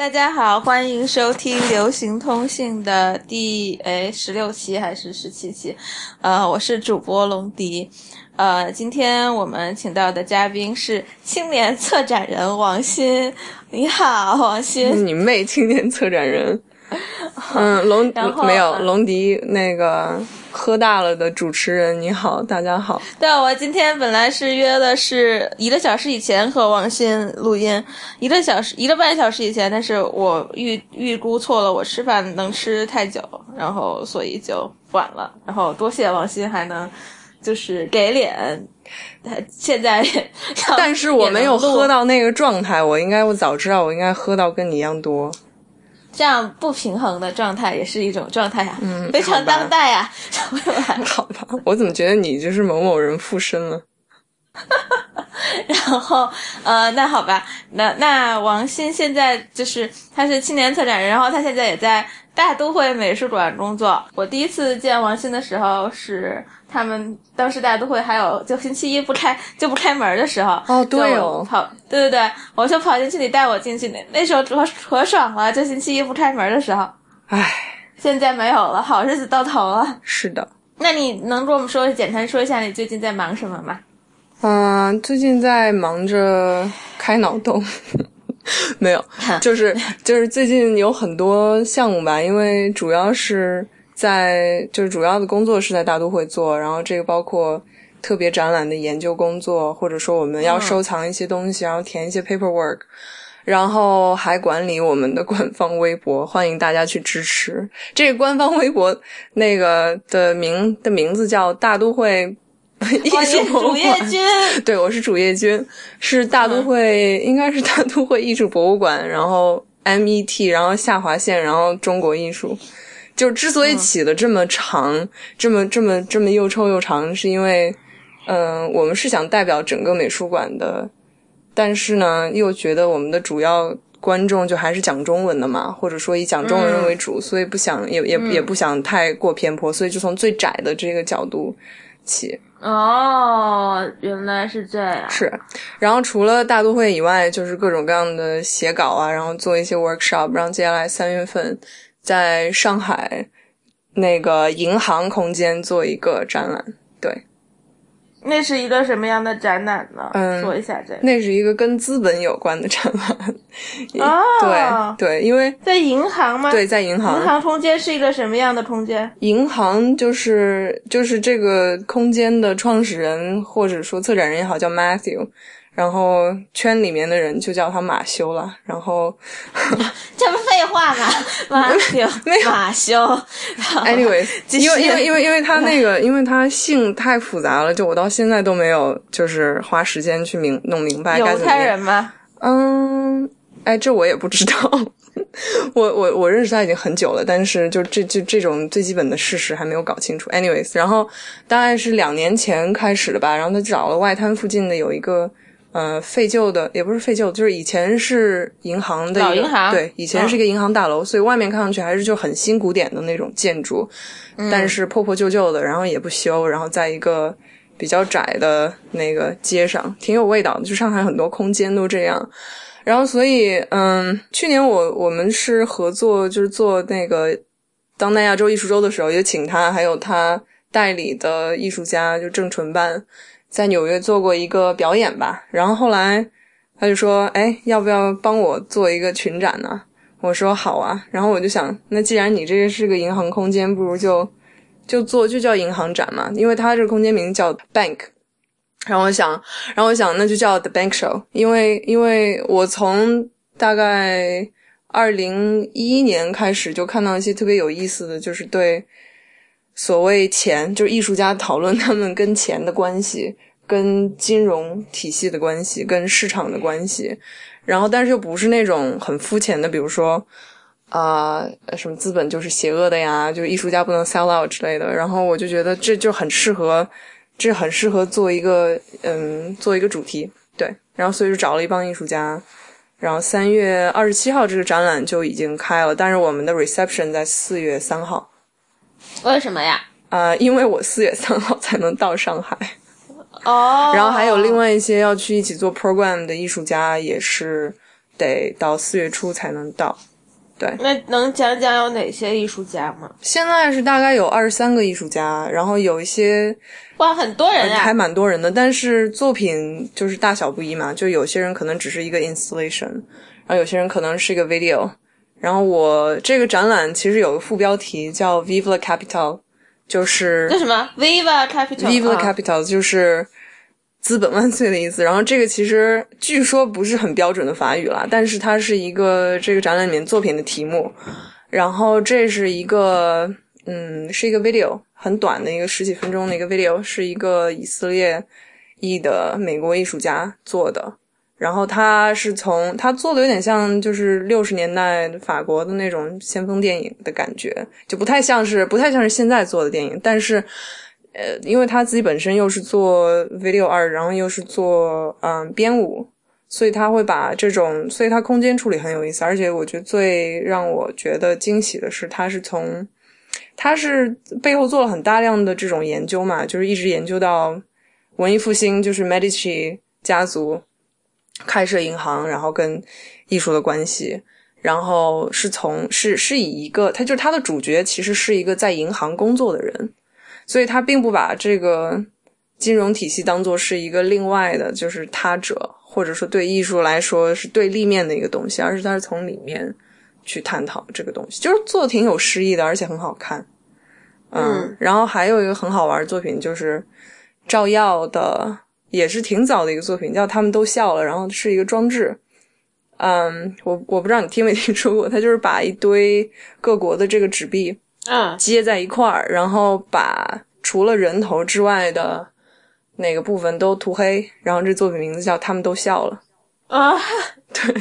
大家好，欢迎收听流行通信的第诶十六期还是十七期？呃，我是主播龙迪。呃，今天我们请到的嘉宾是青年策展人王鑫。你好，王鑫。你妹，青年策展人。嗯，龙没有龙迪那个喝大了的主持人，你好，大家好。对，我今天本来是约的是一个小时以前和王鑫录音，一个小时一个半小时以前，但是我预预估错了，我吃饭能吃太久，然后所以就晚了。然后多谢王鑫还能就是给脸，他现在但是我没有喝到那个状态，我应该我早知道我应该喝到跟你一样多。这样不平衡的状态也是一种状态呀，嗯，非常当代呀。好吧，我怎么觉得你就是某某人附身了？然后，呃，那好吧，那那王鑫现在就是他是青年策展人，然后他现在也在大都会美术馆工作。我第一次见王鑫的时候是。他们当时大家都会还有，就星期一不开就不开门的时候，哦对哦，跑对对对，我就跑进去，你带我进去，那那时候可可爽了，就星期一不开门的时候，唉，现在没有了，好日子到头了。是的，那你能跟我们说简单说一下你最近在忙什么吗？嗯，最近在忙着开脑洞，没有，就是就是最近有很多项目吧，因为主要是。在就是主要的工作是在大都会做，然后这个包括特别展览的研究工作，或者说我们要收藏一些东西，然后填一些 paperwork，然后还管理我们的官方微博，欢迎大家去支持。这个官方微博那个的名的名字叫大都会 艺术博物馆。对，我是主页君，是大都会，应该是大都会艺术博物馆，然后 MET，然后下划线，然后中国艺术。就之所以起的这么长，这么这么这么又臭又长，是因为，嗯，我们是想代表整个美术馆的，但是呢，又觉得我们的主要观众就还是讲中文的嘛，或者说以讲中文为主，所以不想也也也不想太过偏颇，所以就从最窄的这个角度起。哦，原来是这样。是，然后除了大都会以外，就是各种各样的写稿啊，然后做一些 workshop，然后接下来三月份。在上海那个银行空间做一个展览，对，那是一个什么样的展览呢？嗯，说一下这。那是一个跟资本有关的展览。哦，对对，因为在银行吗？对，在银行。银行空间是一个什么样的空间？银行就是就是这个空间的创始人或者说策展人也好，叫 Matthew。然后圈里面的人就叫他马修了。然后 这不废话吗？马修，马修。Anyway，因为因为因为因为他那个，因为他姓太复杂了，就我到现在都没有就是花时间去明弄明白。犹太人吗？嗯，哎，这我也不知道。我我我认识他已经很久了，但是就这这这种最基本的事实还没有搞清楚。Anyways，然后大概是两年前开始的吧。然后他找了外滩附近的有一个。呃，废旧的也不是废旧，就是以前是银行的老银行，对，以前是一个银行大楼，所以外面看上去还是就很新古典的那种建筑，但是破破旧旧的，然后也不修，然后在一个比较窄的那个街上，挺有味道的。就上海很多空间都这样，然后所以，嗯，去年我我们是合作，就是做那个当代亚洲艺术周的时候，也请他还有他代理的艺术家，就郑纯办。在纽约做过一个表演吧，然后后来他就说：“哎，要不要帮我做一个群展呢？”我说：“好啊。”然后我就想，那既然你这个是个银行空间，不如就就做就叫银行展嘛，因为它这个空间名叫 Bank。然后我想，然后我想那就叫 The Bank Show，因为因为我从大概二零一一年开始就看到一些特别有意思的就是对。所谓钱，就是艺术家讨论他们跟钱的关系、跟金融体系的关系、跟市场的关系，然后但是又不是那种很肤浅的，比如说啊什么资本就是邪恶的呀，就艺术家不能 sell out 之类的。然后我就觉得这就很适合，这很适合做一个嗯做一个主题，对。然后所以就找了一帮艺术家，然后三月二十七号这个展览就已经开了，但是我们的 reception 在四月三号。为什么呀？呃，因为我四月三号才能到上海。哦。然后还有另外一些要去一起做 program 的艺术家，也是得到四月初才能到。对那能讲讲有哪些艺术家吗？现在是大概有二十三个艺术家，然后有一些哇，很多人还啊！蛮多人的，但是作品就是大小不一嘛，就有些人可能只是一个 installation，然后有些人可能是一个 video。然后我这个展览其实有个副标题叫 “Vive la Capital”，就是叫什么？Viva Capital。Vive la 啊 Capital 就是资本万岁的意思。然后这个其实据说不是很标准的法语啦，但是它是一个这个展览里面作品的题目。然后这是一个嗯，是一个 video，很短的一个十几分钟的一个 video，是一个以色列裔的美国艺术家做的。然后他是从他做的有点像就是六十年代法国的那种先锋电影的感觉，就不太像是不太像是现在做的电影，但是呃，因为他自己本身又是做 video 二然后又是做嗯编舞，所以他会把这种，所以他空间处理很有意思。而且我觉得最让我觉得惊喜的是，他是从他是背后做了很大量的这种研究嘛，就是一直研究到文艺复兴，就是 Medici 家族开设银行，然后跟艺术的关系。然后是从是是以一个，他就是他的主角其实是一个在银行工作的人，所以他并不把这个金融体系当做是一个另外的，就是他者，或者说对艺术来说是对立面的一个东西，而是他是从里面去探讨这个东西，就是做的挺有诗意的，而且很好看。嗯，然后还有一个很好玩的作品就是赵耀的，也是挺早的一个作品，叫《他们都笑了》，然后是一个装置。嗯，我我不知道你听没听说过，他就是把一堆各国的这个纸币啊，接在一块儿，然后把除了人头之外的那个部分都涂黑，然后这作品名字叫《他们都笑了。啊，对，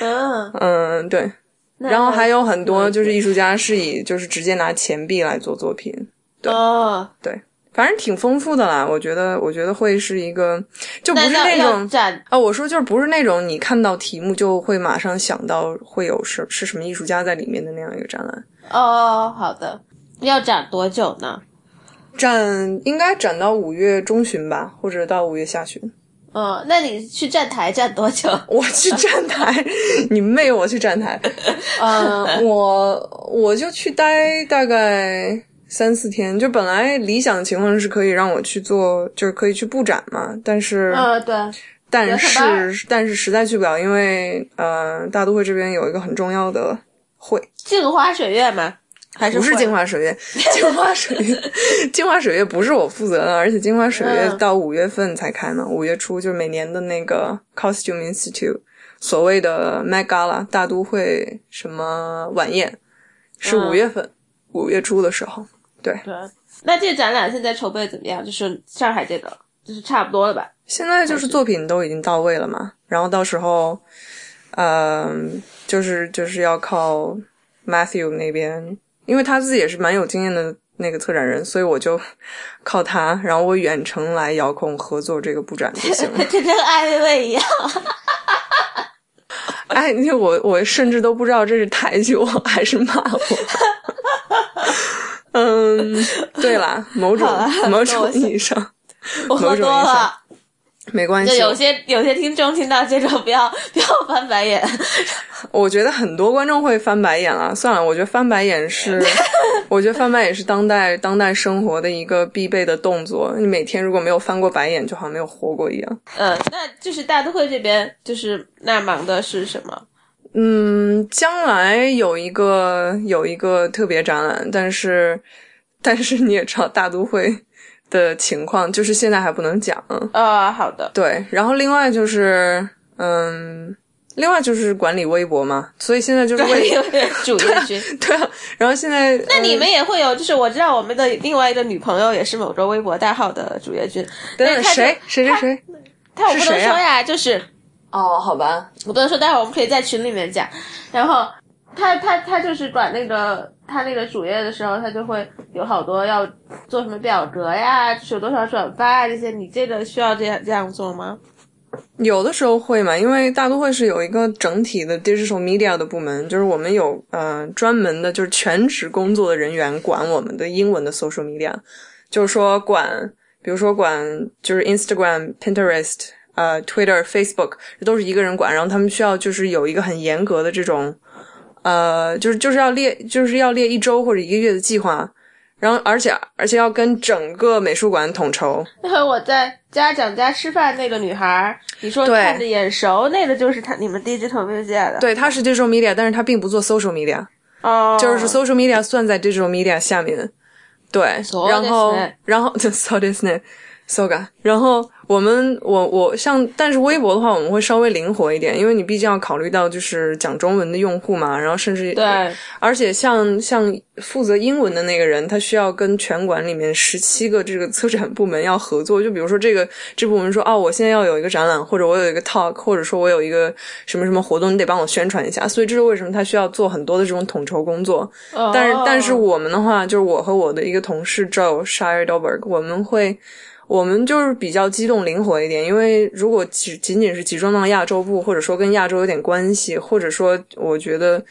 嗯，》。嗯，对。然后还有很多就是艺术家是以就是直接拿钱币来做作品，对。哦，对，反正挺丰富的啦。我觉得，我觉得会是一个，就不是那种展啊，我说就是不是那种你看到题目就会马上想到会有是是什么艺术家在里面的那样一个展览。哦，好的，要展多久呢？展应该展到五月中旬吧，或者到五月下旬。嗯，那你去站台站多久？我去站台，你妹！我去站台。嗯、我我就去待大概三四天。就本来理想情况是可以让我去做，就是可以去布展嘛。但是，呃，对，但是但是实在去不了，因为呃，大都会这边有一个很重要的会，镜花水月吗？还是不是镜花水月，镜花水月，镜花水月不是我负责的，而且镜花水月嗯到五月份才开呢，五月初就是每年的那个 Costume Institute 所谓的 Met Gala 大都会什么晚宴，是嗯五月份，五、月初的时候。对，对。那这个展览现在筹备怎么样？就是上海这个，就是差不多了吧？现在就是作品都已经到位了嘛，然后到时候，嗯、就是就是要靠 Matthew 那边，因为他自己也是蛮有经验的那个策展人，所以我就 靠他，然后我远程来遥控合作这个布展就行了。这跟艾薇薇一样。哎，你我我甚至都不知道这是抬举我还是骂我。嗯，对啦，某种某种意义上我喝多了，没关系。就有些有些听众听到这种不要 不要翻白眼。我觉得很多观众会翻白眼啊。算了，我觉得翻白眼是，我觉得翻白眼是当代当代生活的一个必备的动作。你每天如果没有翻过白眼，就好像没有活过一样。嗯，那就是大都会这边就是那忙的是什么？嗯，将来有一个有一个特别展览，但是但是你也知道大都会的情况，就是现在还不能讲。啊，好的。对，然后另外就是嗯。另外就是管理微博嘛，所以现在就是为主页君。对啊，然后现在那你们也会有，就是我知道我们的另外一个女朋友也是某个微博代号的主页君。等等但是她就谁谁谁谁？他我不能说呀，就是哦，好吧，我不能说，待会儿我们可以在群里面讲。然后他他他就是管那个他那个主页的时候，他就会有好多要做什么表格呀，就是有多少转发啊这些。你这个需要这样这样做吗？有的时候会嘛，因为大都会是有一个整体的 digital media 的部门，就是我们有呃专门的，就是全职工作的人员管我们的英文的 social media，就是说管，比如说管就是 Instagram、Pinterest，呃 Twitter、Facebook 这都是一个人管，然后他们需要就是有一个很严格的这种呃，就是就是要列就是要列一周或者一个月的计划，然后而且而且要跟整个美术馆统筹。那回我在家长家吃饭那个女孩儿，你说对看着眼熟，那个就是他你们 digital media 的。对，他是 digital media，但是他并不做 social media，哦，就是 social media 算在 digital media 下面。对，そう然后ですね然后 so this 呢 ，so ga，然后我们我我像，但是微博的话，我们会稍微灵活一点，因为你毕竟要考虑到就是讲中文的用户嘛，然后甚至对，而且像像负责英文的那个人，他需要跟全馆里面十七个这个策展部门要合作。就比如说这个这部门说，哦，我现在要有一个展览，或者我有一个 talk，或者说我有一个什么什么活动，你得帮我宣传一下。所以这是为什么他需要做很多的这种统筹工作。但是哦但是我们的话，就是我和我的一个同事 Joe Shire Dolberg，我们会。我们就是比较机动灵活一点，因为如果只仅仅是集中到亚洲部，或者说跟亚洲有点关系，或者说我觉得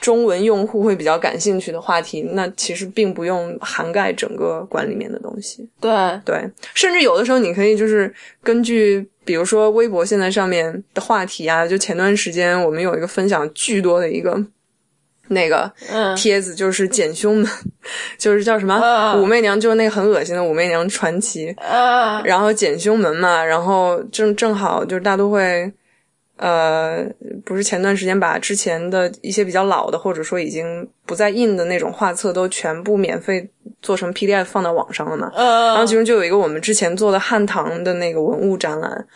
中文用户会比较感兴趣的话题，那其实并不用涵盖整个馆里面的东西。对，对，甚至有的时候你可以就是根据，比如说微博现在上面的话题啊，就前段时间我们有一个分享巨多的一个那个嗯，帖子，就是简胸们，就是叫什么、嗯武媚娘，就是那个很恶心的武媚娘传奇。啊，然后简胸门嘛，然后正正好就是大都会，呃，不是前段时间把之前的一些比较老的或者说已经不再印的那种画册都全部免费做成 PDF 放到网上了嘛？呃，然后其中就有一个我们之前做的汉唐的那个文物展览。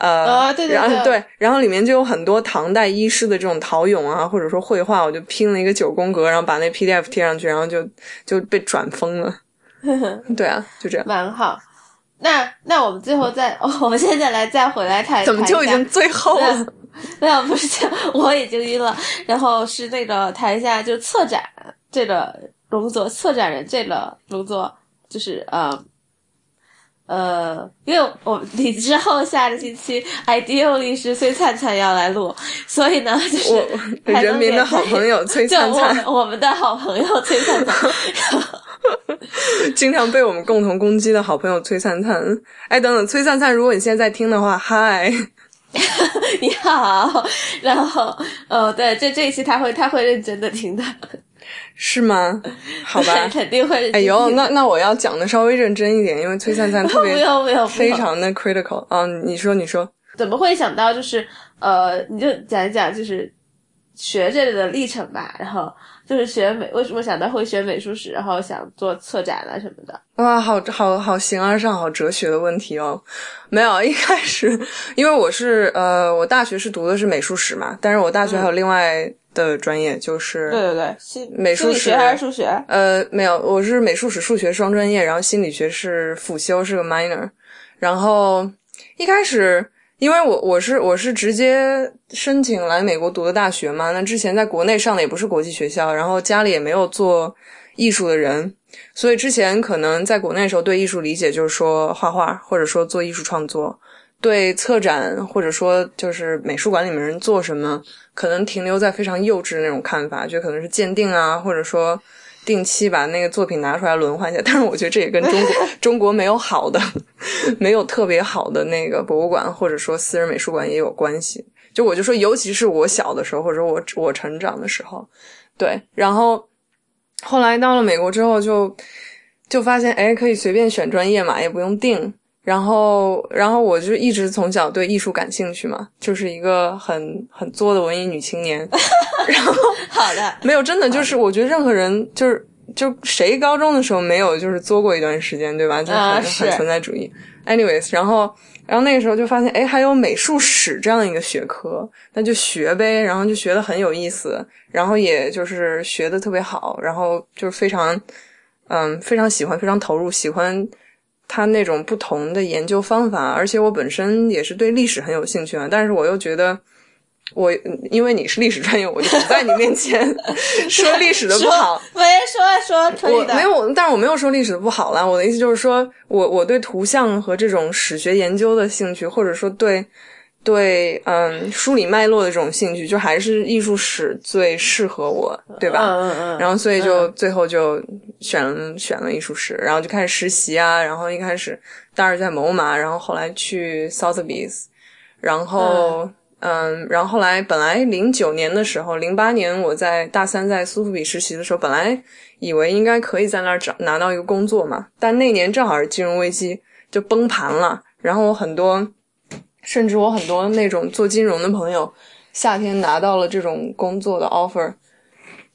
呃，啊对对对然后对，然后里面就有很多唐代医师的这种陶俑啊，或者说绘画，我就拼了一个九宫格，然后把那 PDF 贴上去，然后就就被转疯了。对啊，就这样。蛮好。那那我们最后再，哦、我们现在来再回来谈，怎么就已经最后了？没有，不是 我已经晕了。然后是那个谈一下，就策展这个工作，策展人这个工作，就是呃呃，因为我你之后下个星期 ideally 是崔灿灿要来录，所以呢，就是我人民的好朋友 崔灿灿。们我们的好朋友崔灿灿，经常被我们共同攻击的好朋友崔灿灿。哎，等等，崔灿灿，如果你现在在听的话，嗨，你好，然后呃，对，这这一期他会他会认真的听的，是吗？好吧。肯定会哎呦，那那我要讲的稍微认真一点，因为崔灿灿 特别非常的 critical 啊。你说，你说，怎么会想到就是呃，你就讲一讲就是学这个的历程吧，然后就是学美，为什么想到会学美术史，然后想做策展啊什么的？哇，好好好形而上，好哲学的问题哦。没有，一开始因为我是呃，我大学是读的是美术史嘛，但是我大学还有另外的专业，就是对对对，心美术史还是数学？呃，没有，我是美术史、数学双专业，然后心理学是辅修，是个 minor。然后一开始，因为我我是我是直接申请来美国读的大学嘛，那之前在国内上的也不是国际学校，然后家里也没有做艺术的人，所以之前可能在国内的时候对艺术理解就是说画画，或者说做艺术创作。对策展或者说就是美术馆里面人做什么，可能停留在非常幼稚的那种看法，就可能是鉴定啊，或者说定期把那个作品拿出来轮换一下。但是我觉得这也跟中国 中国没有好的，没有特别好的那个博物馆或者说私人美术馆也有关系。就我就说，尤其是我小的时候，或者说我我成长的时候，对，然后后来到了美国之后就，就发现哎，可以随便选专业嘛，也不用定。然后，然后我就一直从小对艺术感兴趣嘛，就是一个很很作的文艺女青年。然后 好的，没有真的就是，我觉得任何人就是就谁高中的时候没有就是作过一段时间，对吧？就很、啊是很存在主义。Anyways，然后然后那个时候就发现，哎，还有美术史这样一个学科，那就学呗。然后就学的很有意思，然后也就是学的特别好，然后就是非常嗯非常喜欢，非常投入，喜欢。他那种不同的研究方法，而且我本身也是对历史很有兴趣啊，但是我又觉得我因为你是历史专业，我就不在你面前 说历史的不好。没说说可以的，没有，但是我没有说历史的不好啦。我的意思就是说，我我对图像和这种史学研究的兴趣，或者说对对嗯梳理脉络的这种兴趣，就还是艺术史最适合我，对吧？嗯嗯嗯。然后所以就最后就选了选了艺术史，然后就开始实习啊。然后一开始大二在某马，然后后来去 Sotheby's，然后嗯，然后后来本来零九年的时候，零八年我在大三在苏富比实习的时候，本来以为应该可以在那儿找拿到一个工作嘛，但那年正好是金融危机，就崩盘了。然后我很多，甚至我很多那种做金融的朋友，夏天拿到了这种工作的 offer，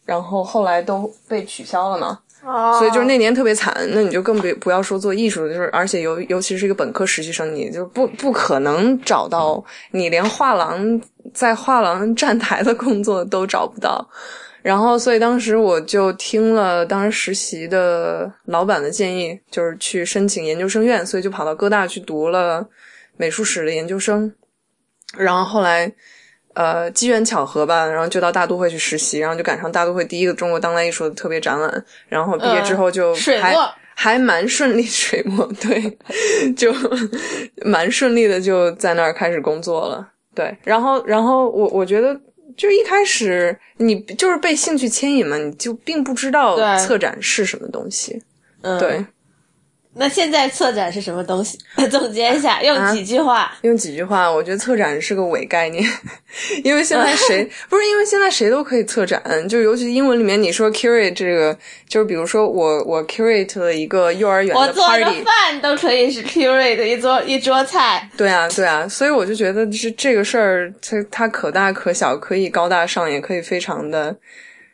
然后后来都被取消了嘛。哦。所以就是那年特别惨，那你就更别不要说做艺术的，就是而且尤尤其是一个本科实习生，你就不不可能找到，你连画廊在画廊站台的工作都找不到。然后，所以当时我就听了当时实习的老板的建议，就是去申请研究生院，所以就跑到哥大去读了美术史的研究生。然后后来，呃，机缘巧合吧，然后就到大都会去实习，然后就赶上大都会第一个中国当代艺术的特别展览。然后毕业之后就还、还蛮顺利，水墨对，就蛮顺利的就在那儿开始工作了。对，然后然后我我觉得。就一开始你就是被兴趣牵引嘛，你就并不知道策展是什么东西。嗯。对，那现在策展是什么东西？总结一下，用几句话。用几句话，我觉得策展是个伪概念，因为现在谁 不是因为现在谁都可以策展，就尤其英文里面你说 curate 这个，就是比如说我我 curate 了一个幼儿园的我做个 party，饭都可以是 curate 一桌一桌菜。对啊对啊，所以我就觉得是这个事儿，它它可大可小，可以高大上，也可以非常的，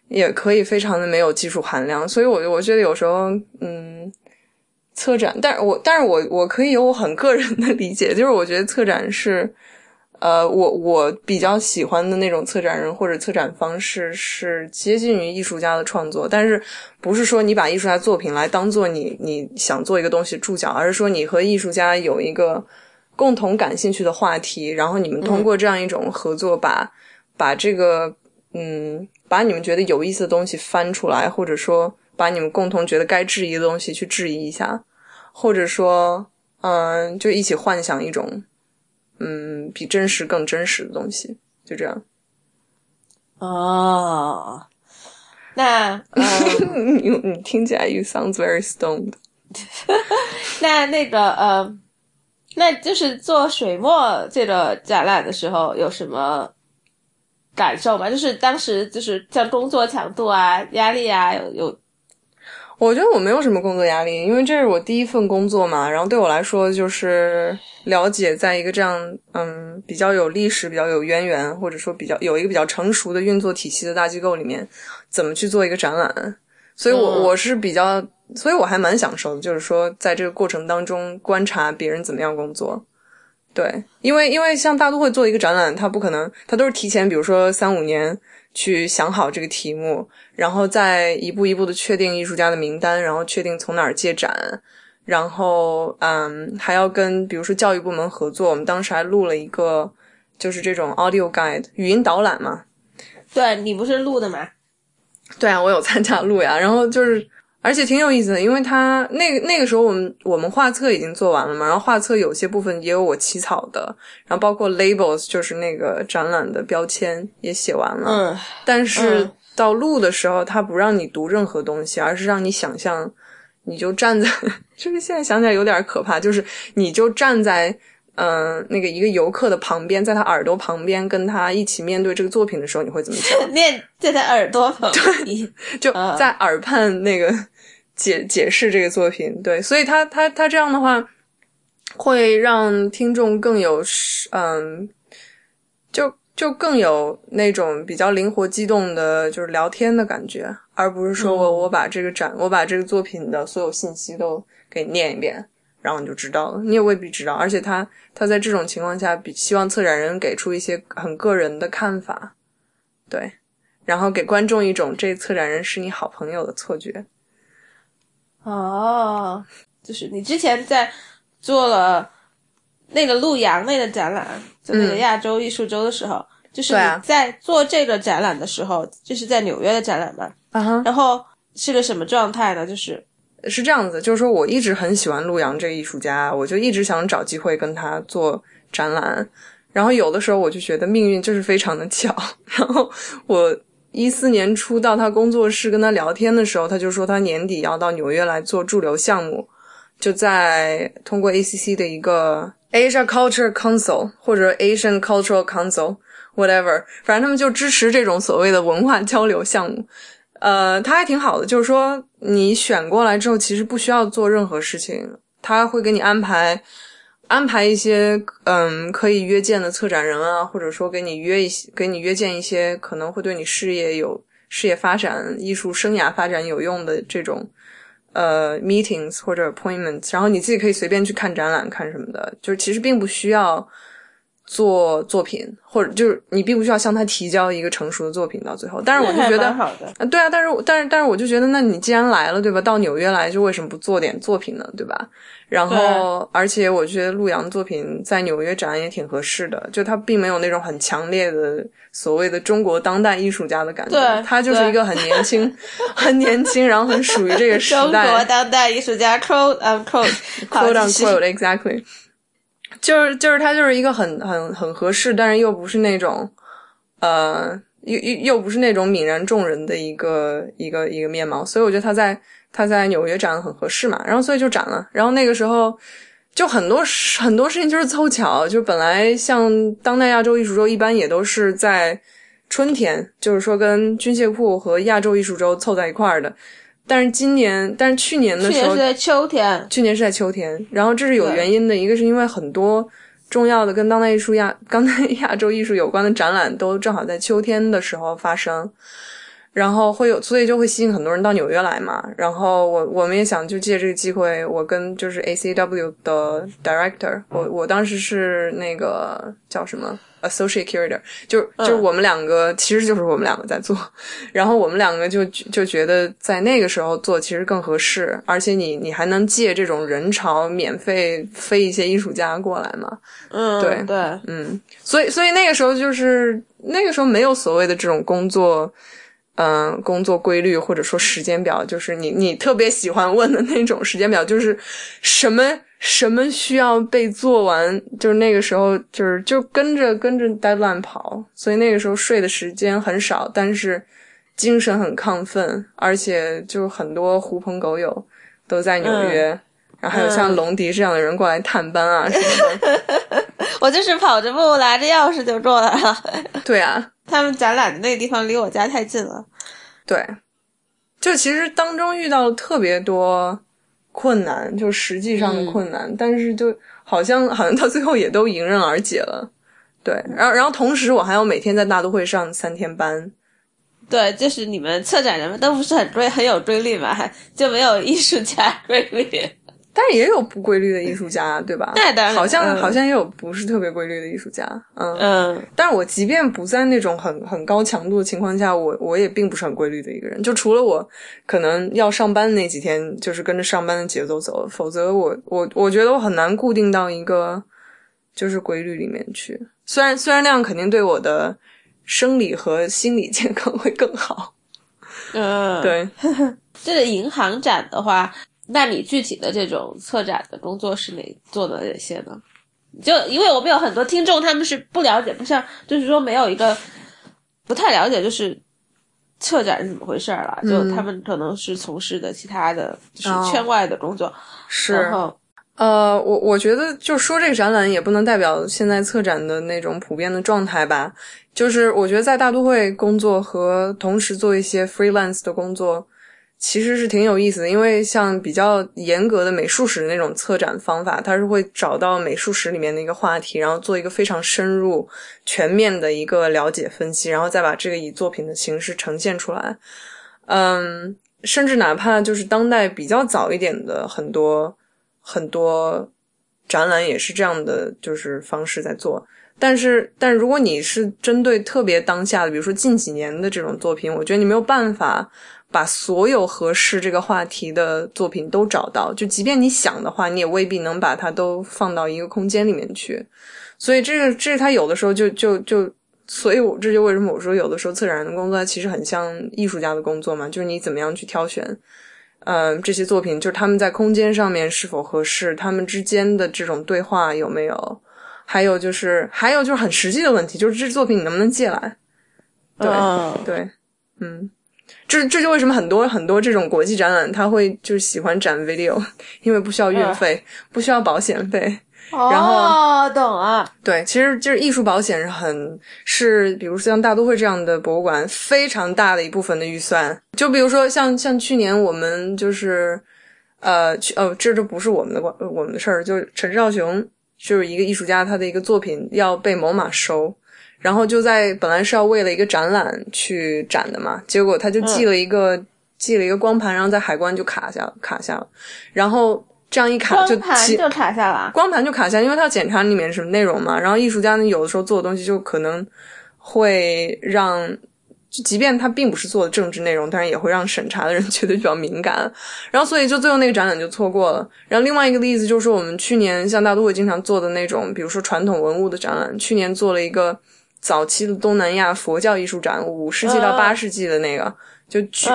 也可以非常的没有技术含量，所以我我觉得有时候嗯。策展，但是我但是我我可以有我很个人的理解，就是我觉得策展是，呃，我我比较喜欢的那种策展人或者策展方式是接近于艺术家的创作，但是不是说你把艺术家作品来当做你你想做一个东西注脚，而是说你和艺术家有一个共同感兴趣的话题，然后你们通过这样一种合作把，把这个嗯把你们觉得有意思的东西翻出来，或者说把你们共同觉得该质疑的东西去质疑一下。或者说，嗯，就一起幻想一种，嗯，比真实更真实的东西，就这样。哦，那嗯，你你听起来 you sounds very stoned。那那个呃，那就是做水墨这个展览的时候有什么感受吗？就是当时就是像工作强度啊、压力啊，有有。我觉得我没有什么工作压力，因为这是我第一份工作嘛。然后对我来说，就是了解在一个这样嗯比较有历史、比较有渊源，或者说比较有一个比较成熟的运作体系的大机构里面，怎么去做一个展览。所以我，我、是比较，所以我还蛮享受的，就是说在这个过程当中观察别人怎么样工作。对，因为因为像大都会做一个展览，它不可能，它都是提前，比如说三五年。去想好这个题目，然后再一步一步的确定艺术家的名单，然后确定从哪儿借展，然后嗯，还要跟比如说教育部门合作。我们当时还录了一个，就是这种 audio guide 语音导览嘛。对你不是录的吗？对啊，我有参加录呀。然后就是，而且挺有意思的，因为他那个那个时候我们我们画册已经做完了嘛，然后画册有些部分也有我起草的，然后包括 labels 就是那个展览的标签也写完了。嗯，但是到录的时候，他不让你读任何东西，而是让你想象，你就站在，就是现在想起来有点可怕，就是你就站在。嗯，那个一个游客的旁边，在他耳朵旁边，跟他一起面对这个作品的时候，你会怎么想？面在他耳朵旁边，就在耳畔那个解解释这个作品。对，所以他他他这样的话，会让听众更有嗯，就就更有那种比较灵活机动的，就是聊天的感觉，而不是说我、嗯、我把这个展，我把这个作品的所有信息都给念一遍。然后你就知道了，你也未必知道。而且他他在这种情况下，比希望策展人给出一些很个人的看法，对，然后给观众一种这策展人是你好朋友的错觉。哦，就是你之前在做了那个陆阳那个展览，就那个亚洲艺术周的时候，嗯、就是你在做这个展览的时候，就是在纽约的展览嘛。啊哈。然后是个什么状态呢？就是。是这样子，就是说我一直很喜欢陆阳这个艺术家，我就一直想找机会跟他做展览。然后有的时候我就觉得命运就是非常的巧。然后我一四年初到他工作室跟他聊天的时候，他就说他年底要到纽约来做驻留项目，就在通过 ACC 的一个 Asia Culture Council 或者 Asian Cultural Council whatever，反正他们就支持这种所谓的文化交流项目。呃，他还挺好的，就是说你选过来之后，其实不需要做任何事情，他会给你安排安排一些嗯可以约见的策展人啊，或者说给你约一些给你约见一些可能会对你事业有事业发展、艺术生涯发展有用的这种呃 meetings 或者 appointments，然后你自己可以随便去看展览看什么的，就是其实并不需要。做作品，或者就是你并不需要向他提交一个成熟的作品到最后，但是我就觉得，好的，啊，对啊，但是但是但是我就觉得，那你既然来了，对吧？到纽约来，就为什么不做点作品呢？对吧？然后，而且我觉得陆阳的作品在纽约展也挺合适的，就他并没有那种很强烈的所谓的中国当代艺术家的感觉，他就是一个很年轻、很年轻，然后很属于这个时代。中国当代艺术家，quote unquote，quote unquote exactly。就是就是他就是一个很很很合适，但是又不是那种，呃，又又又不是那种泯然众人的一个一个一个面貌，所以我觉得他在他在纽约展很合适嘛，然后所以就展了，然后那个时候就很多很多事情就是凑巧，就本来像当代亚洲艺术周一般也都是在春天，就是说跟军械库和亚洲艺术周凑在一块儿的。但是今年，但是去年的时候，是在秋天。去年是在秋天，然后这是有原因的。一个是因为很多重要的跟当代艺术亚、当代亚洲艺术有关的展览都正好在秋天的时候发生，然后会有，所以就会吸引很多人到纽约来嘛。然后我我们也想就借这个机会，我跟就是 ACW 的 director，我我当时是那个叫什么？Associate curator，就就是我们两个，其实就是我们两个在做，然后我们两个就就觉得在那个时候做其实更合适，而且你你还能借这种人潮免费飞一些艺术家过来嘛？嗯，对对，嗯，所以所以那个时候就是那个时候没有所谓的这种工作，嗯，工作规律或者说时间表，就是你你特别喜欢问的那种时间表，就是什么。什么需要被做完？就是那个时候，就是就跟着跟着 deadline 跑，所以那个时候睡的时间很少，但是精神很亢奋，而且就很多狐朋狗友都在纽约，然后还有像龙迪这样的人过来探班啊什么的。我就是跑着步拿着钥匙就过来了。对啊，他们展览的那个地方离我家太近了。对，就其实当中遇到了特别多。困难就实际上的困难，但是就好像 好像到最后也都迎刃而解了，对。然后然后同时我还要每天在大都会上三天班，对，就是你们策展人们都不是很规很有规律嘛，就没有艺术家 规律。但是也有不规律的艺术家，对吧？好像好像也有不是特别规律的艺术家，嗯嗯。但是我即便不在那种很很高强度的情况下，我我也并不是很规律的一个人。就除了我可能要上班的那几天，就是跟着上班的节奏走，否则我我我觉得我很难固定到一个就是规律里面去。虽然虽然那样肯定对我的生理和心理健康会更好。嗯，对。这个银行展的话。那你具体的这种策展的工作是哪做的哪些呢？就因为我们有很多听众，他们是不了解，不像就是说没有一个不太了解，就是策展是怎么回事了。就他们可能是从事的其他的，就是圈外的工作。是，呃，我我觉得就说这个展览也不能代表现在策展的那种普遍的状态吧。就是我觉得在大都会工作和同时做一些 freelance 的工作。其实是挺有意思的，因为像比较严格的美术史那种策展方法，它是会找到美术史里面的一个话题，然后做一个非常深入、全面的一个了解分析，然后再把这个以作品的形式呈现出来。嗯，甚至哪怕就是当代比较早一点的很多很多展览也是这样的，就是方式在做。但是，但如果你是针对特别当下的，比如说近几年的这种作品，我觉得你没有办法。把所有合适这个话题的作品都找到，就即便你想的话，你也未必能把它都放到一个空间里面去。所以这个，这是他有的时候就就就，所以我这就为什么我说有的时候策展人的工作其实很像艺术家的工作嘛，就是你怎么样去挑选，嗯，这些作品，就是他们在空间上面是否合适，他们之间的这种对话有没有，还有就是还有就是很实际的问题，就是这作品你能不能借来？对、嗯对，嗯。这这就为什么很多很多这种国际展览，他会就是喜欢展 video，因为不需要运费，不需要保险费。然后哦，懂了。对，其实就是艺术保险是很是，比如像大都会这样的博物馆，非常大的一部分的预算。就比如说像像去年我们就是，呃，去哦，这就不是我们的关我们的事儿，就是陈少雄就是一个艺术家，他的一个作品要被某马收，然后就在本来是要为了一个展览去展的嘛，结果他就寄了一个、寄了一个光盘，然后在海关就卡下卡下了，然后这样一卡就其光盘就卡下了。光盘就卡下，因为他要检查里面什么内容嘛。然后艺术家呢，有的时候做的东西就可能会让，就即便他并不是做的政治内容，但是也会让审查的人 觉得比较敏感。然后所以就最后那个展览就错过了。然后另外一个例子就是我们去年像大都会经常做的那种，比如说传统文物的展览，去年做了一个早期的东南亚佛教艺术展，五世纪到八世纪的那个，就巨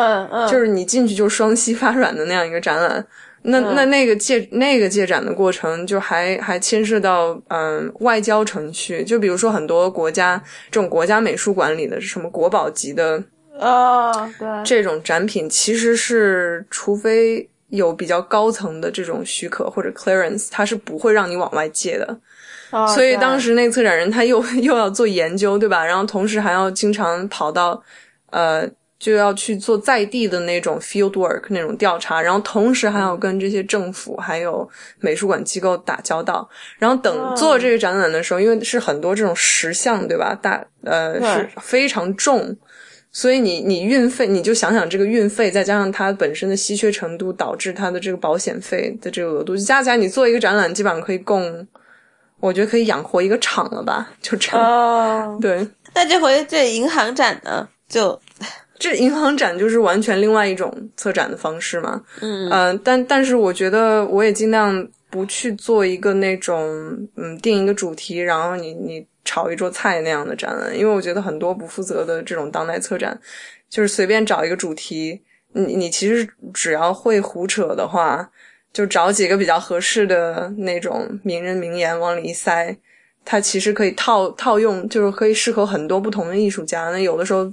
就是你进去就双膝发软的那样一个展览。那那那个借那个借展的过程，就还还牵涉到嗯外交程序，就比如说很多国家这种国家美术馆里的什么国宝级的啊，对，这种展品，其实是除非有比较高层的这种许可或者 clearance，它是不会让你往外借的。哦所以当时那个策展人他又 又要做研究，对吧？然后同时还要经常跑到呃，就要去做在地的那种 field work 那种调查，然后同时还要跟这些政府还有美术馆机构打交道。然后等做这个展览的时候，因为是很多这种石像，对吧？大呃是非常重。所以你你运费，你就想想这个运费，再加上它本身的稀缺程度，导致它的这个保险费的这个额度，加起来你做一个展览，基本上可以供，我觉得可以养活一个厂了吧？就这样。哦，对，那这回这银行展呢，就 这银行展就是完全另外一种策展的方式嘛。嗯呃，但但是我觉得我也尽量不去做一个那种嗯定一个主题，然后你你炒一桌菜那样的展览，因为我觉得很多不负责的这种当代策展，就是随便找一个主题，你你其实只要会胡扯的话，就找几个比较合适的那种名人名言往里一塞。它其实可以套套用，就是可以适合很多不同的艺术家。那有的时候，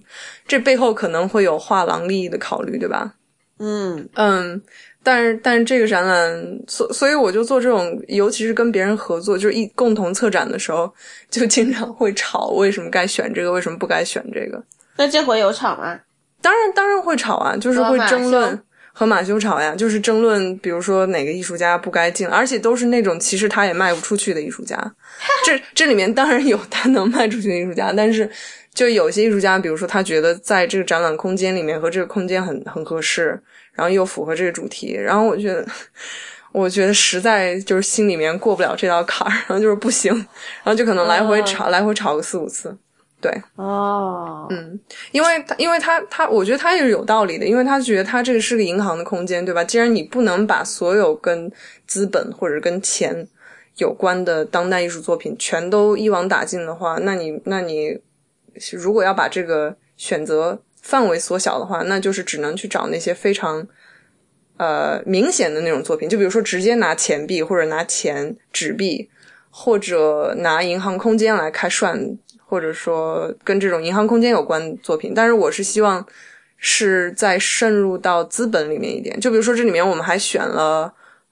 这背后可能会有画廊利益的考虑，对吧？嗯嗯，但是但是这个展览，所所以我就做这种，尤其是跟别人合作，就是一共同策展的时候，就经常会吵，为什么该选这个，为什么不该选这个？那这回有吵吗？当然当然会吵啊，就是会争论。和马修吵呀，就是争论，比如说哪个艺术家不该进，而且都是那种其实他也卖不出去的艺术家。这这里面当然有他能卖出去的艺术家，但是就有些艺术家，比如说他觉得在这个展览空间里面和这个空间很很合适，然后又符合这个主题，然后我觉得，我觉得实在就是心里面过不了这道坎儿，然后就是不行，然后就可能来回吵，来回吵个四五次。对，哦，嗯，因为他，因为他，他，我觉得他也是有道理的，因为他觉得他这个是个银行的空间，对吧？既然你不能把所有跟资本或者跟钱有关的当代艺术作品全都一网打尽的话，那你，那你如果要把这个选择范围缩小的话，那就是只能去找那些非常呃明显的那种作品，就比如说直接拿钱币或者拿钱纸币，或者拿银行空间来开涮。或者说跟这种银行空间有关作品，但是我是希望是再渗入到资本里面一点。就比如说这里面我们还选了，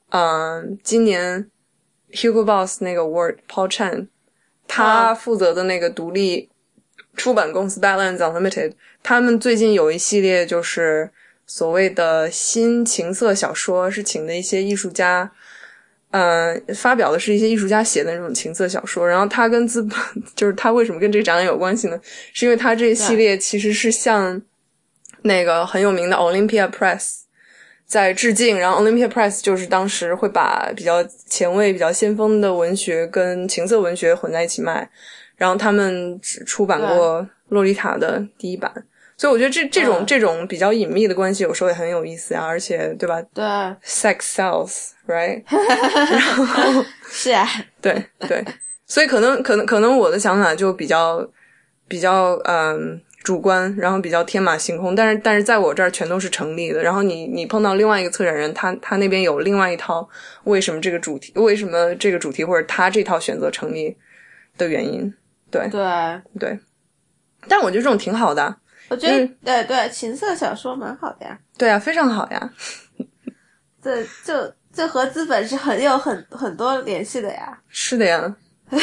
嗯、今年 Hugo Boss 那个 Word Paul Chan，他负责的那个独立出版公司 Balance Unlimited，他们最近有一系列就是所谓的新情色小说，是请的一些艺术家。呃，发表的是一些艺术家写的那种情色小说，然后他跟资本，就是他为什么跟这个展览有关系呢？是因为他这一系列其实是向那个很有名的 Olympia Press 在致敬，然后 Olympia Press 就是当时会把比较前卫、比较先锋的文学跟情色文学混在一起卖，然后他们只出版过《洛丽塔》的第一版。所以我觉得这这种、嗯这种比较隐秘的关系有时候也很有意思啊，而且对吧对，？Sex sells，right？然后是啊，对对，所以可能可能可能我的想法就比较比较嗯主观，然后比较天马行空，但是但是在我这儿全都是成立的。然后你你碰到另外一个策展人，他他那边有另外一套，为什么这个主题为什么这个主题或者他这套选择成立，的原因。对对，对，但我觉得这种挺好的。我觉得对对，情色小说蛮好的呀。对啊，非常好呀。这就这和资本是很有很很多联系的呀。是的呀。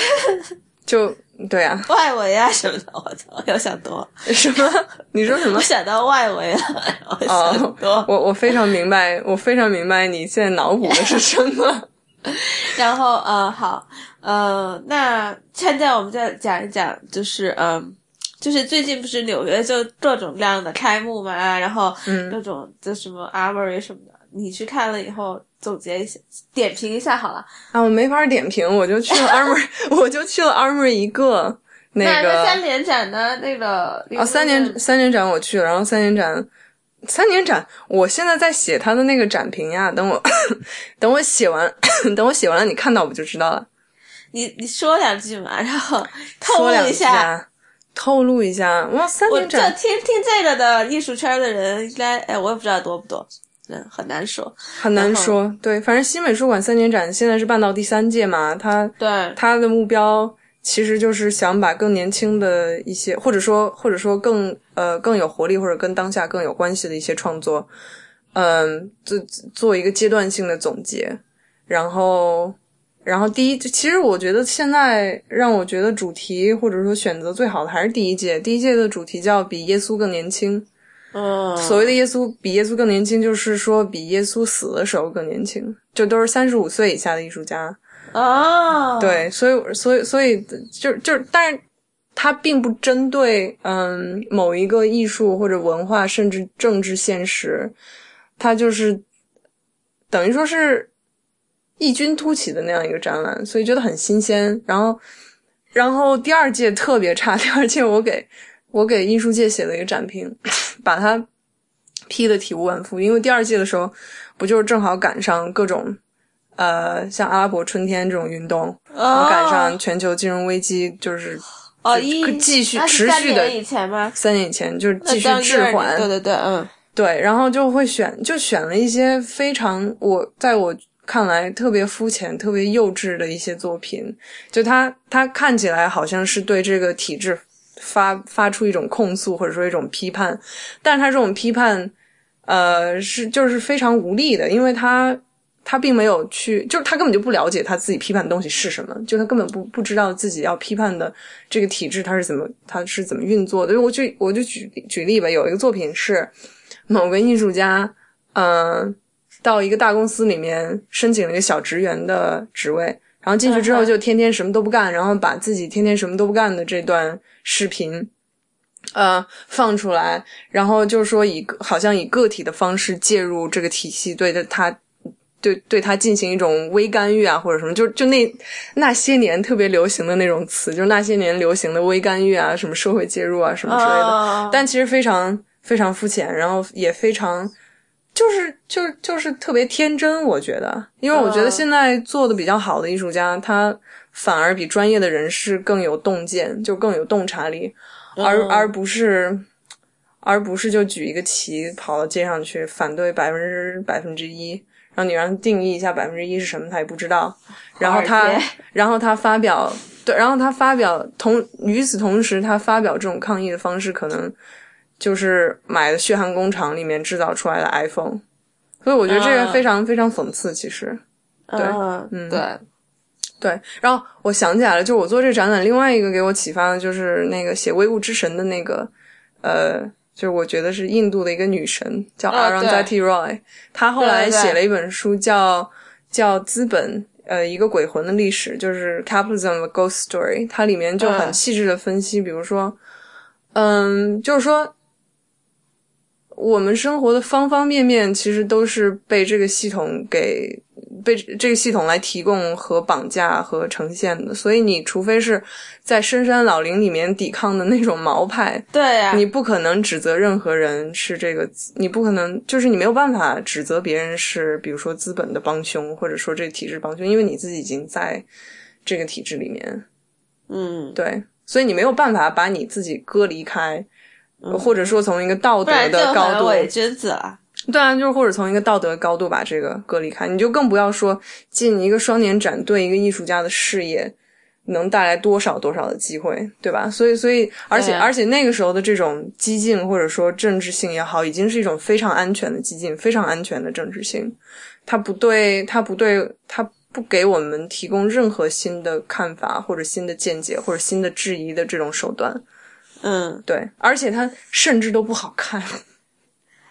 就对啊，外围啊什么的，我操，又想多 什么？你说什么？我想到外围了，我想多。我我非常明白，我非常明白你现在脑补的是什么。然后呃，好，呃，那现在我们再讲一讲，就是嗯。就是最近不是纽约就各种各样的开幕嘛，然后各种就什么 Armory 什么的，你去看了以后总结一下，点评一下好了。啊，我没法点评，我就去了 Armory，我就去了 Armory 一个那个三年展的那个啊，三年三年展我去了，然后三年展三年展，我现在在写他的那个展评呀，等我 等我写完，等我写完了你看到不就知道了。你你说两句嘛，然后透露一下。透露一下，哇，三年展，听听这个的艺术圈的人应该，哎，我也不知道多不多，嗯，很难说，很难说。对，反正新美术馆三年展现在是办到第三届嘛，他对他的目标其实就是想把更年轻的一些，或者说或者说更呃更有活力或者跟当下更有关系的一些创作，嗯，做做一个阶段性的总结，然后。然后第一，其实我觉得现在让我觉得主题或者说选择最好的还是第一届。第一届的主题叫“比耶稣更年轻”。嗯，所谓的耶稣比耶稣更年轻，就是说比耶稣死的时候更年轻，就都是三十五岁以下的艺术家。啊，对，所以，所以，所以，就就，但是它并不针对嗯某一个艺术或者文化，甚至政治现实，它就是等于说是。异军突起的那样一个展览，所以觉得很新鲜。然后，然后第二届特别差。第二届我给我给艺术界写了一个展评，把它批的体无完肤。因为第二届的时候，不就是正好赶上各种呃，像阿拉伯春天这种运动，然后赶上全球金融危机，就是哦，一继续持续的以前吗？三年以前就是继续滞缓。对对对，嗯，对。然后就会选，就选了一些非常我在我。看来特别肤浅、特别幼稚的一些作品，就他他看起来好像是对这个体制发发出一种控诉或者说一种批判，但是他这种批判，呃，是就是非常无力的，因为他他并没有去，就是他根本就不了解他自己批判的东西是什么，就他根本不不知道自己要批判的这个体制它是怎么它是怎么运作的。我就我就举举例吧，有一个作品是某个艺术家，嗯。到一个大公司里面申请了一个小职员的职位，然后进去之后就天天什么都不干，然后把自己天天什么都不干的这段视频，呃，放出来，然后就是说以好像以个体的方式介入这个体系，对着他，对对他进行一种微干预啊，或者什么，就就那那些年特别流行的那种词，就是那些年流行的微干预啊，什么社会介入啊，什么之类的，但其实非常非常肤浅，然后也非常。就是就是就是特别天真，我觉得，因为我觉得现在做的比较好的艺术家，他反而比专业的人士更有洞见，就更有洞察力，而而不是，而不是就举一个旗跑到街上去反对百分之百分之一，然后你让他定义一下百分之一是什么，他也不知道，然后他然后他发表对，然后他发表同与此同时，他发表这种抗议的方式可能。就是买的血汗工厂里面制造出来的 iPhone，所以我觉得这个非常非常讽刺。其实，对，嗯，对，对。然后我想起来了，就我做这个展览，另外一个给我启发的就是那个写《微物之神》的那个，呃，就是我觉得是印度的一个女神叫 Arundhati Roy，她后来写了一本书叫叫《资本》，呃，一个鬼魂的历史，就是 Capitalism Ghost Story，它里面就很细致的分析，比如说，嗯，就是说。我们生活的方方面面，其实都是被这个系统给被这个系统来提供和绑架和呈现的。所以，你除非是在深山老林里面抵抗的那种毛派，对呀，你不可能指责任何人是这个，你不可能就是你没有办法指责别人是，比如说资本的帮凶，或者说这个体制帮凶，因为你自己已经在这个体制里面。嗯，对，所以你没有办法把你自己割离开。或者说从一个道德的高度，伪君子了。对啊，就是或者从一个道德高度把这个隔离开，你就更不要说进一个双年展对一个艺术家的事业，能带来多少多少的机会，对吧？所以，所以，而且，而且那个时候的这种激进或者说政治性也好，已经是一种非常安全的激进，非常安全的政治性。它不对，它不对，它不给我们提供任何新的看法或者新的见解或者新的质疑的这种手段。嗯，对，而且它甚至都不好看。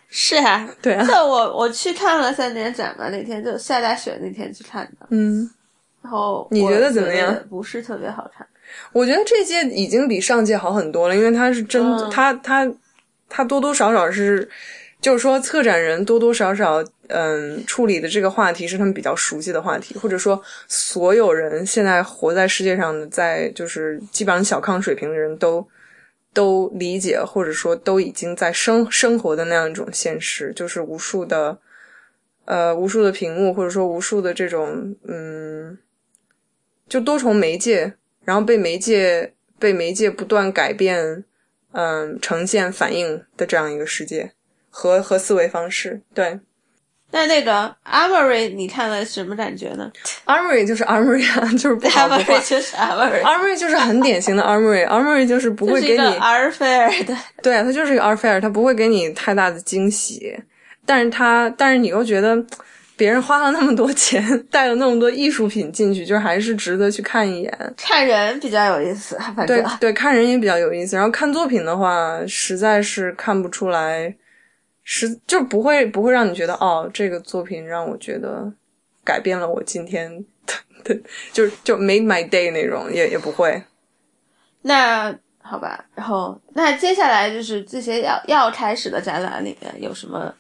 是啊，对啊，这我我去看了三年展嘛，那天就下大雪那天去看的，嗯，然后你觉得怎么样？不是特别好看。我觉得这届已经比上届好很多了，因为它是真，嗯。它它它多多少少是，就是说策展人多多少少，嗯，处理的这个话题是他们比较熟悉的话题，或者说所有人现在活在世界上的，在就是基本上小康水平的人都都理解，或者说都已经在生生活的那样一种现实，就是无数的呃无数的屏幕，或者说无数的这种嗯，就多重媒介。然后被媒介被媒介不断改变，嗯，呈现反应的这样一个世界和和思维方式。对那那个 Armory 你看了什么感觉呢，Armory 就是 Armory 啊，就是。？Armory 就是 Armory，Armory 就是很典型的 Armory，Armory 就是不会给你，R fair 的，对啊，它就是一个 fair，它不会给你太大的惊喜，但是它，但是你又觉得别人花了那么多钱，带了那么多艺术品进去，就是还是值得去看一眼。看人比较有意思，反对对，看人也比较有意思。然后看作品的话，实在是看不出来，是就不会不会让你觉得哦，这个作品让我觉得改变了我今天的，就就 make my day 那种，也也不会。那好吧，然后那接下来就是这些要要开始的展览里面有什么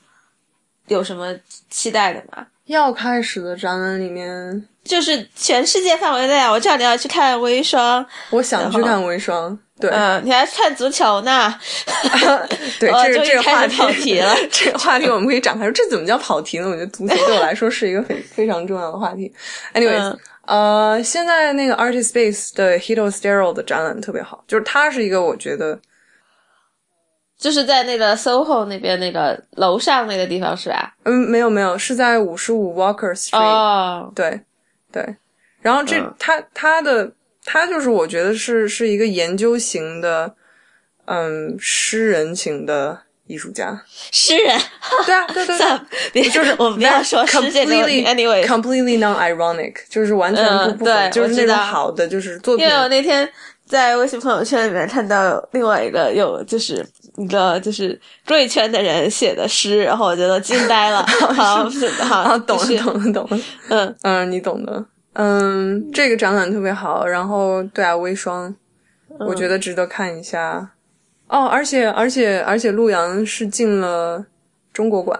有什么期待的吗？要开始的展览里面，就是全世界范围内啊，我知道你要去看微霜，我想去看微霜。对，嗯、你还看足球呢，对，这个这个话开始跑题了 这个话题我们可以展开说，这怎么叫跑题呢？我觉得足球对我来说是一个非非常重要的话题。Anyways，、嗯呃，现在那个 Artist Space 的 Hito Stereo 的展览特别好，就是它是一个我觉得就是在那个 SOHO 那边那个楼上那个地方是吧？嗯没有没有是在五十五 Walker Street，、哦，对对，然后这、嗯。它它的他就是我觉得是是一个研究型的，嗯，诗人型的艺术家。诗人，对啊，对对别就是我们不要说诗这个问题 completely，anyway，completely non ironic，就是完全不嗯不就是那种好的，就是作品。因为我那天在微信朋友圈里面看到另外一个有就是一个就是贵圈的人写的诗，然后我觉得惊呆了。好，是的，好，啊，懂了懂了懂了，嗯嗯，你懂的，嗯，这个展览特别好，然后对啊，微霜，我觉得值得看一下。哦，而且而且而且，陆阳是进了中国馆，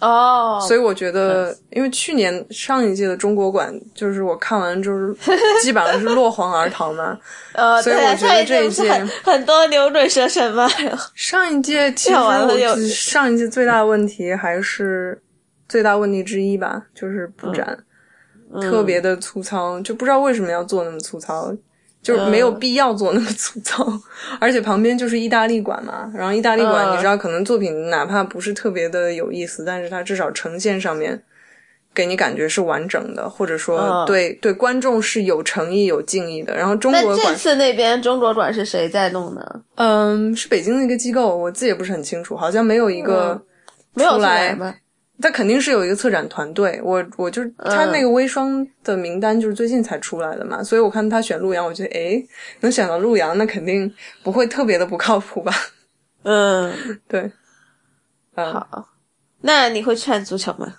哦，所以我觉得，因为去年上一届的中国馆，就是我看完就是 基本上是落荒而逃嘛。呃，所以我觉得这一届很很多牛鬼蛇神嘛。上一届其实上一届最大的问题还是最大问题之一吧，就是布展、嗯。特别的粗糙，就不知道为什么要做那么粗糙，就是没有必要做那么粗糙，而且旁边就是意大利馆嘛，然后意大利馆嗯你知道，可能作品哪怕不是特别的有意思，但是它至少呈现上面。给你感觉是完整的，或者说嗯对、对观众是有诚意、有敬意的。然后中国馆这次那边中国馆是谁在弄呢？嗯，是北京的一个机构，我自己也不是很清楚，好像没有一个嗯没有来来吗？他肯定是有一个策展团队，我我就是他那个微商的名单就是最近才出来的嘛，所以我看他选陆阳，我觉得诶，能选到陆阳，那肯定不会特别的不靠谱吧？嗯，对，嗯，好。那你会去看足球吗？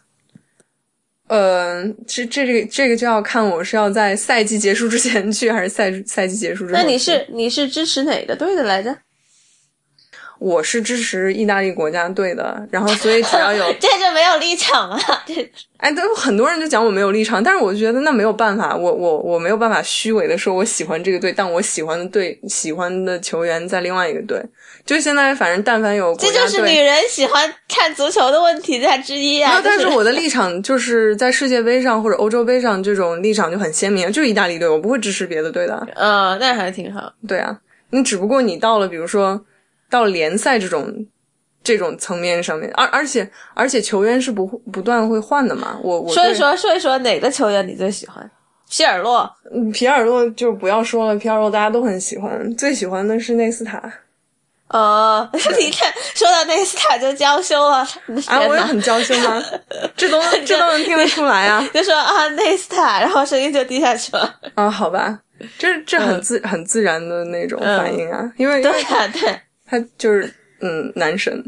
呃，这这个这个就要看我是要在赛季结束之前去，还是赛赛季结束之后去。那你是你是支持哪个队的来着？我是支持意大利国家队的，然后所以只要有 这就没有立场啊！这哎，都很多人就讲我没有立场，但是我觉得那没有办法，我我我没有办法虚伪的说我喜欢这个队，但我喜欢的队、喜欢的球员在另外一个队。就现在，反正但凡有国这就是女人喜欢看足球的问题在之一啊！那但是我的立场就是在世界杯上或者欧洲杯上这种立场就很鲜明，就是意大利队，我不会支持别的队的。嗯，那还挺好。对啊，你只不过你到了，比如说到联赛这种这种层面上面，而而且而且球员是不不断会换的嘛。我我对说一说说一说哪个球员你最喜欢？皮尔洛，嗯皮尔洛就不要说了，皮尔洛大家都很喜欢，最喜欢的是内斯塔。呃，你看，说到内斯塔就娇羞了。啊，我也很娇羞吗？这都 能这都能听得出来啊！就说啊内斯塔，然后声音就低下去了。啊，好吧，这这很自、很自然的那种反应啊，因为对啊、对，他就是嗯男神。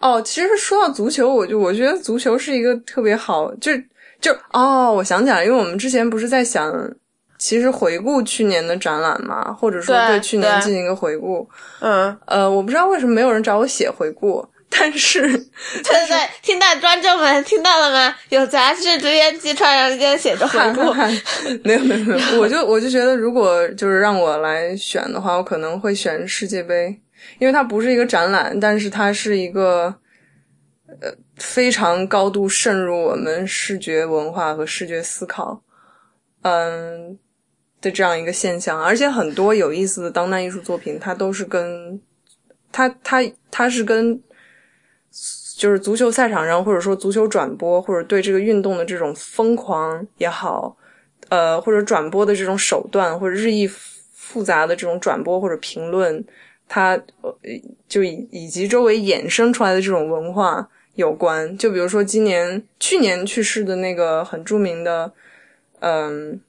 哦，其实说到足球，我就我觉得足球是一个特别好，就就哦，我想起来，因为我们之前不是在想，其实回顾去年的展览嘛，或者说对对去年进行一个回顾。嗯，呃，我不知道为什么没有人找我写回顾，但是对 对对，听到观众们听到了吗？有杂志直言集传上间写着回顾。没有没有没有，我就我就觉得，如果就是让我来选的话，我可能会选世界杯，因为它不是一个展览，但是它是一个呃非常高度渗入我们视觉文化和视觉思考，嗯的这样一个现象，而且很多有意思的当代艺术作品，它都是跟它它它是跟就是足球赛场上，或者说足球转播，或者对这个运动的这种疯狂也好，呃，或者转播的这种手段，或者日益复杂的这种转播或者评论，它呃就以以及周围衍生出来的这种文化有关。就比如说今年去年去世的那个很著名的，嗯，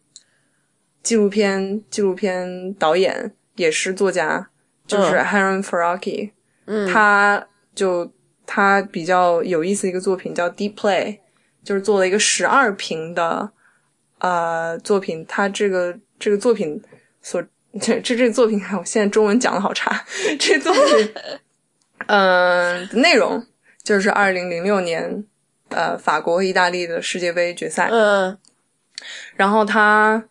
纪录片纪录片导演也是作家，就是 Harun Faraki，嗯，他就他比较有意思的一个作品叫《Deep Play》，就是做了一个十二屏的呃作品。他这个这个作品所 这这这个作品，我现在中文讲的好差。这作品，嗯、呃，内容就是二零零六年呃法国和意大利的世界杯决赛。嗯然后他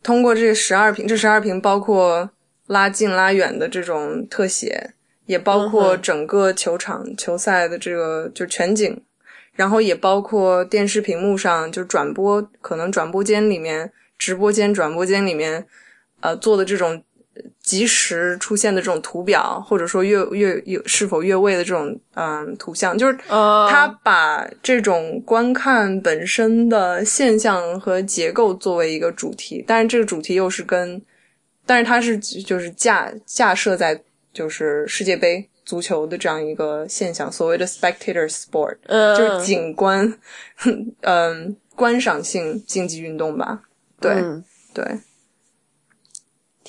通过这十二屏，这十二屏包括拉近拉远的这种特写，也包括整个球场、球赛的这个就全景，然后也包括电视屏幕上就转播，可能转播间里面、直播间、转播间里面，呃做的这种及时出现的这种图表，或者说越越有是否越位的这种嗯图像，就是哦，他把这种观看本身的现象和结构作为一个主题，但是这个主题又是跟，但是它是就是架架设在就是世界杯足球的这样一个现象，所谓的 spectator sport，嗯。就是景观，嗯，观赏性竞技运动吧。对、嗯。对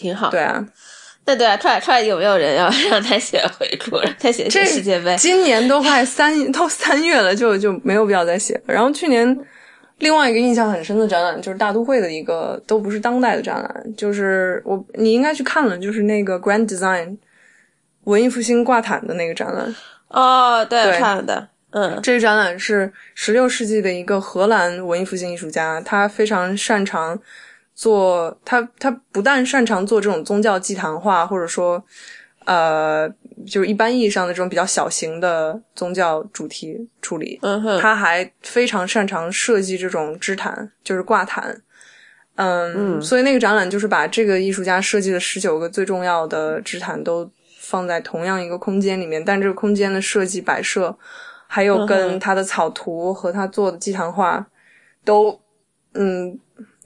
挺好。对啊，那对啊，快快有没有人要让他写回顾，让他写写世界杯？今年都快三 都三月了，就就没有必要再写了。然后去年另外一个印象很深的展览就是大都会的一个都不是当代的展览，就是我你应该去看了，就是那个 Grand Design 文艺复兴挂毯的那个展览。哦，对，对看了的。嗯这个展览是十六世纪的一个荷兰文艺复兴艺术家，他非常擅长做他他不但擅长做这种宗教祭坛化，或者说呃，就是一般意义上的这种比较小型的宗教主题处理，嗯哼，他还非常擅长设计这种支毯，就是挂毯。嗯，所以那个展览就是把这个艺术家设计的十九个最重要的支毯都放在同样一个空间里面，但这个空间的设计摆设，还有嗯跟他的草图和他做的祭坛画，都嗯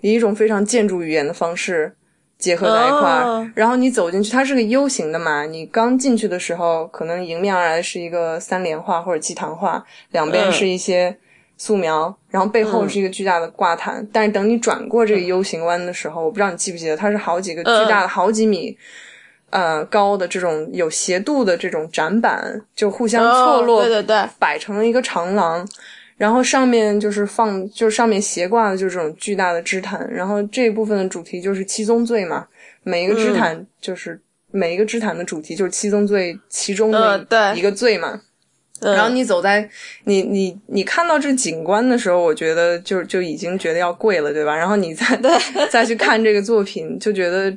以一种非常建筑语言的方式结合在一块儿。哦然后你走进去，它是个 U 型的嘛，你刚进去的时候，可能迎面而来是一个三联画或者祭坛画，两边嗯是一些素描，然后背后是一个巨大的挂毯。但是等你转过这个 U 型弯的时候，我不知道你记不记得，它是好几个巨大的、好几米。呃，高的这种有斜度的这种展板，就互相错落，哦对对对，摆成了一个长廊，然后上面就是放，就是上面斜挂的就是这种巨大的织毯，然后这一部分的主题就是七宗罪嘛，每一个织毯就是、每一个织毯的主题就是七宗罪其中的一个罪嘛。嗯然后你走在你你你看到这景观的时候，我觉得就就已经觉得要跪了，对吧？然后你再 再去看这个作品，就觉得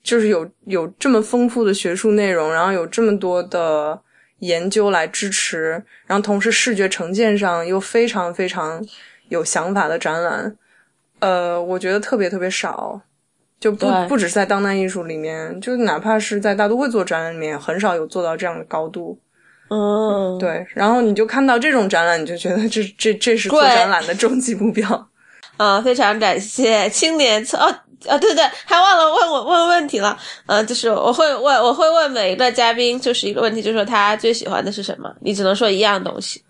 就是有有这么丰富的学术内容，然后有这么多的研究来支持，然后同时视觉呈现上又非常非常有想法的展览，呃，我觉得特别特别少。就不不只是在当代艺术里面，就哪怕是在大都会做展览里面，很少有做到这样的高度。嗯，对，然后你就看到这种展览，你就觉得这这这是做展览的终极目标。呃，非常感谢青年策哦。啊，对对，还忘了问我问问题了，嗯，就是我会问，我会问每一个嘉宾，就是一个问题，就是说他最喜欢的是什么？你只能说一样东西，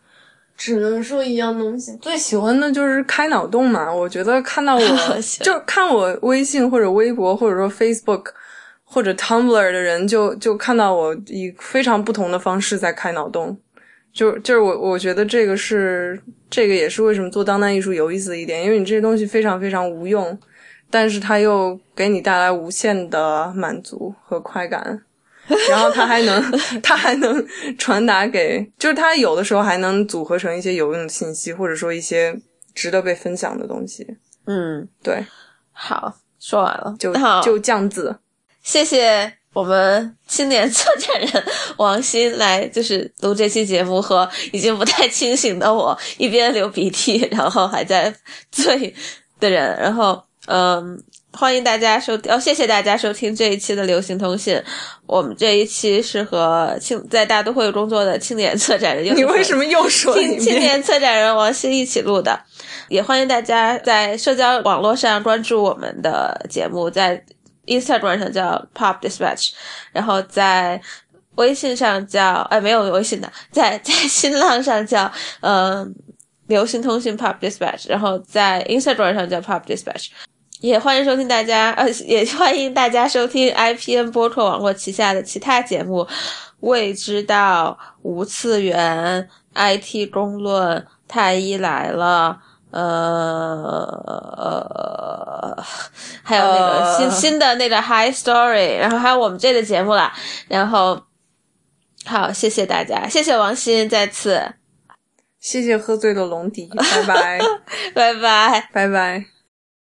只能说一样东西。最喜欢的就是开脑洞嘛，我觉得看到我 就看我微信或者微博或者说 Facebook 或者 Tumblr 的人，就就看到我以非常不同的方式在开脑洞，就就是我我觉得这个是这个也是为什么做当代艺术有意思的一点，因为你这些东西非常非常无用。但是它又给你带来无限的满足和快感，然后它还能，它还能传达给，就是它有的时候还能组合成一些有用的信息，或者说一些值得被分享的东西。嗯，对，好，说完了，就就降字。谢谢我们青年策展人王鑫来，就是录这期节目，和已经不太清醒的我一边流鼻涕，然后还在醉的人，然后。嗯，欢迎大家收哦，谢谢大家收听这一期的流行通信。我们这一期是和青在大都会工作的青年策展人，你为什么又说青青年策展人王鑫一起录的？也欢迎大家在社交网络上关注我们的节目，在 Instagram 上叫 Pop Dispatch，然后在微信上叫哎没有微信的，在 在新浪上叫嗯流行通信 Pop Dispatch，然后在 Instagram 上叫 Pop Dispatch。也欢迎收听大家，呃，也欢迎大家收听 IPN 播客网络旗下的其他节目，《未知道》《无次元》《IT 公论》《太医来了》，呃，还有那个新新的那个 High Story，然后还有我们这个节目啦。然后，好，谢谢大家，谢谢王鑫，再次，谢谢喝醉的龙迪，拜拜，拜拜，拜拜。